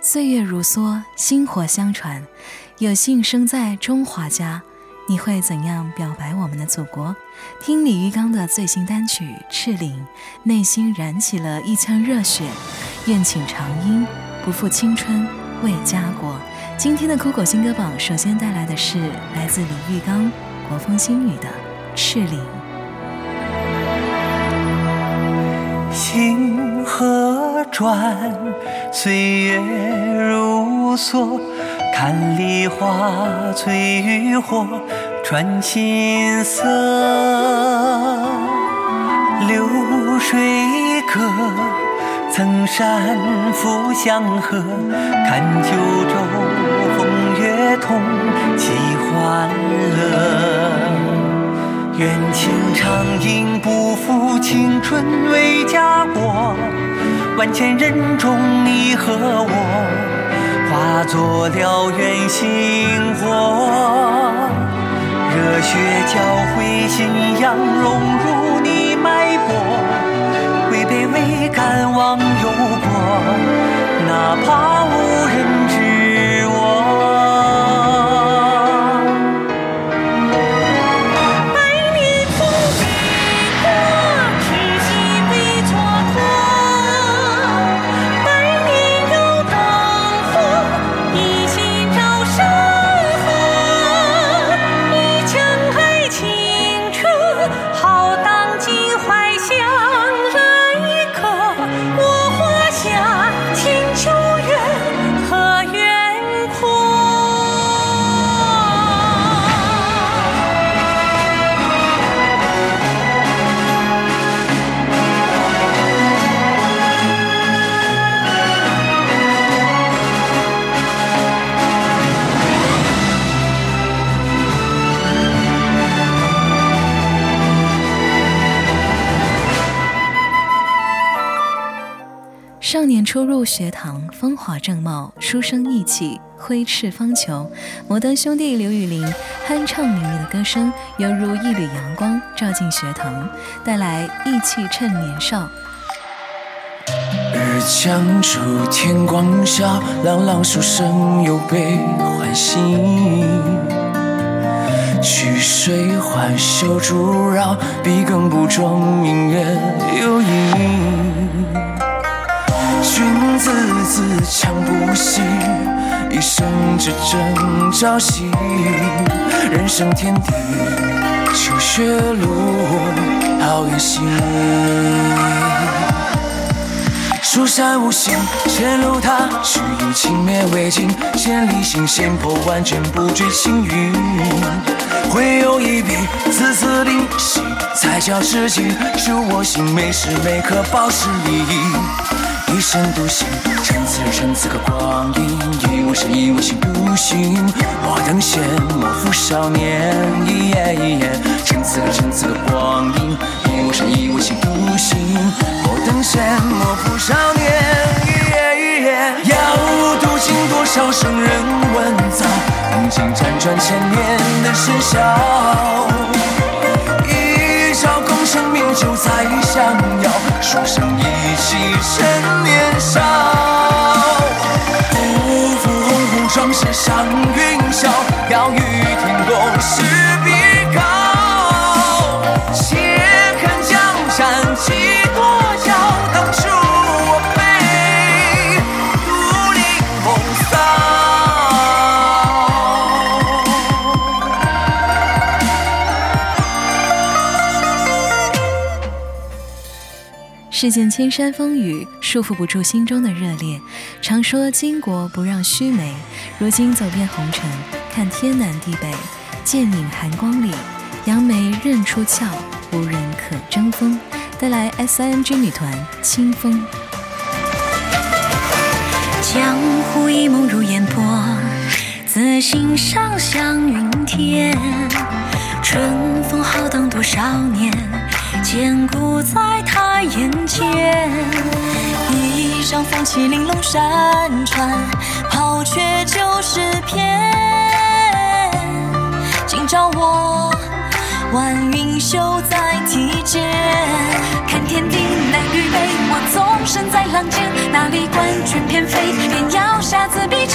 岁月如梭，薪火相传。有幸生在中华家，你会怎样表白我们的祖国？听李玉刚的最新单曲《赤岭》，内心燃起了一腔热血。愿请长缨，不负青春为家国。今天的酷狗新歌榜，首先带来的是来自李玉刚、国风新语的《赤岭》。转，岁月如梭，看梨花翠与火，传青色。流水歌，曾山复江河，看九州风月同，起欢乐。愿情长吟，不负青春为家国。万千人中你和我，化作燎原星火。热血交汇，信仰融入你脉搏。违背未敢忘忧国，哪怕无人知初入学堂，风华正茂，书生意气，挥斥方遒。摩登兄弟刘宇宁酣畅淋漓的歌声，犹如一缕阳光照进学堂，带来意气趁年少。日将出，天光晓，朗朗书声又被唤醒。曲水环袖竹绕，笔耕不中，明月有影。君子自强不息，一生只争朝夕。人生天地，求学路，好远行。蜀山无心，前路踏，须臾轻蔑为尽，千里行，险破万卷，不惧青云。会有一笔，字字灵犀，才叫知己。修我心，每时每刻保持意义。一生独行，趁此人趁此刻光阴，一我身一我心独行。莫等闲，莫负少年。趁此刻趁此刻光阴，一我身一我心独行。莫等闲，莫负少年。要读尽多少生人文藻，历经辗转千年的喧嚣。一朝功成名就再相邀，书生意气世间千山风雨，束缚不住心中的热烈。常说巾帼不让须眉，如今走遍红尘，看天南地北，剑影寒光里，扬眉认出鞘，无人可争锋。带来 S.I.N.G 女团清风。江湖一梦如烟波，自心上向云天。春风浩荡多少年，坚固在他眼前。一丈风起玲珑山川，抛却旧诗篇。今朝我晚云袖在提肩，看天地南与北，我纵身在浪尖，哪里管卷翩飞，便要下次比。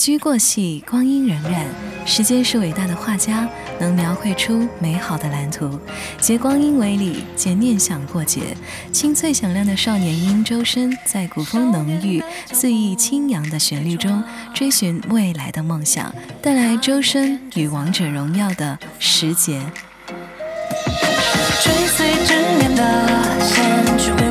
白驹过隙，光阴荏苒。时间是伟大的画家，能描绘出美好的蓝图。借光阴为礼，借念想过节。清脆响亮的少年音周深，在古风浓郁、恣意清扬的旋律中，追寻未来的梦想，带来周深与王者荣耀的时节。追随执念的线去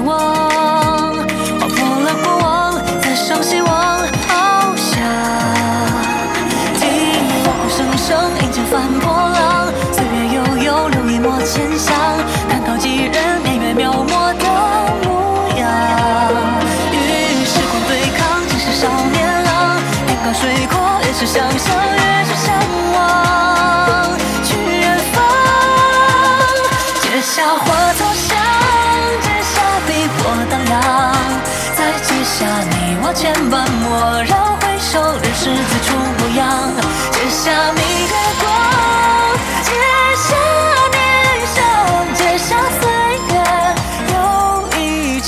下你我千般莫让回首，人世最初模样。结下明月光，结下念想，结下岁月又一场。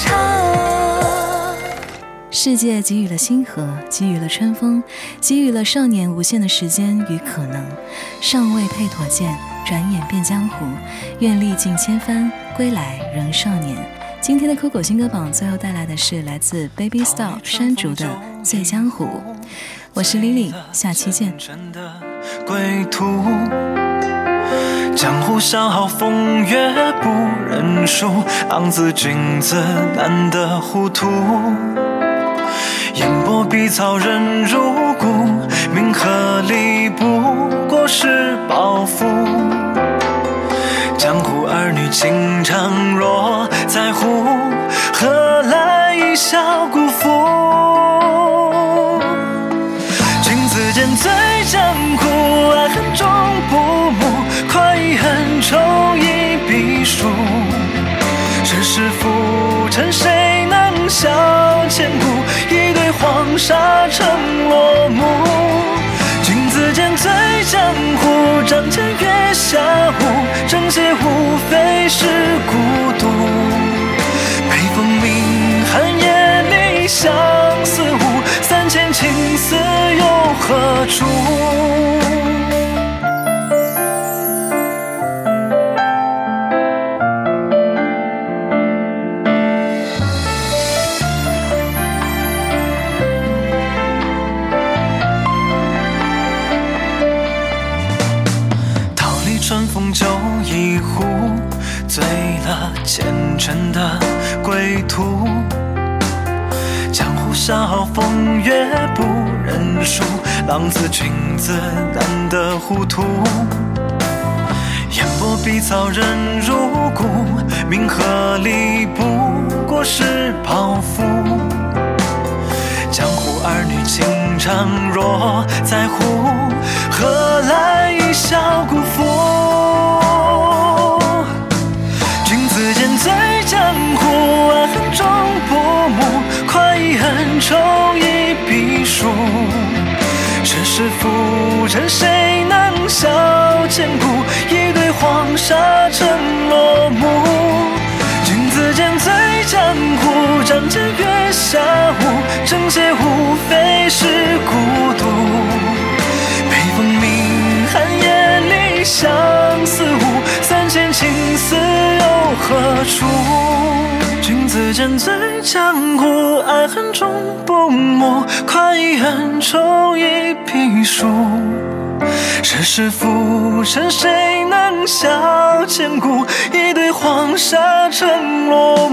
世界给予了星河，给予了春风，给予了少年无限的时间与可能。尚未配妥剑，转眼变江湖。愿历尽千帆，归来仍少年。今天的酷狗新歌榜最后带来的是来自 Baby Star 山竹的《醉江湖》。我是 Lily，下期见。真的归途。江湖笑傲风月不认输，昂自君子难得糊涂。烟波碧草人如故，名和利不过是包袱。江湖儿女情长若在乎，何来一笑辜负？君子剑醉江湖，爱恨终不慕，快意恨仇一笔书。世事浮沉，谁能笑千古？一对黄沙情丝又何处？桃李春风酒一壶，醉了前尘的归途。江湖笑风月不认输，浪子君子难得糊涂。烟波碧草人如故，名和利不过是包袱。江湖儿女情长若在乎，何来一笑辜负？恨仇一笔书。世事浮沉，谁能笑千古？一对黄沙成落幕。君子剑醉江湖，仗剑月下舞，正邪无非是孤独。北风鸣寒夜里相思舞，三千情丝又何处？君子剑醉江湖，爱恨终不慕，快意恩仇一笔书。世事浮沉，谁能笑千古？一对黄沙成落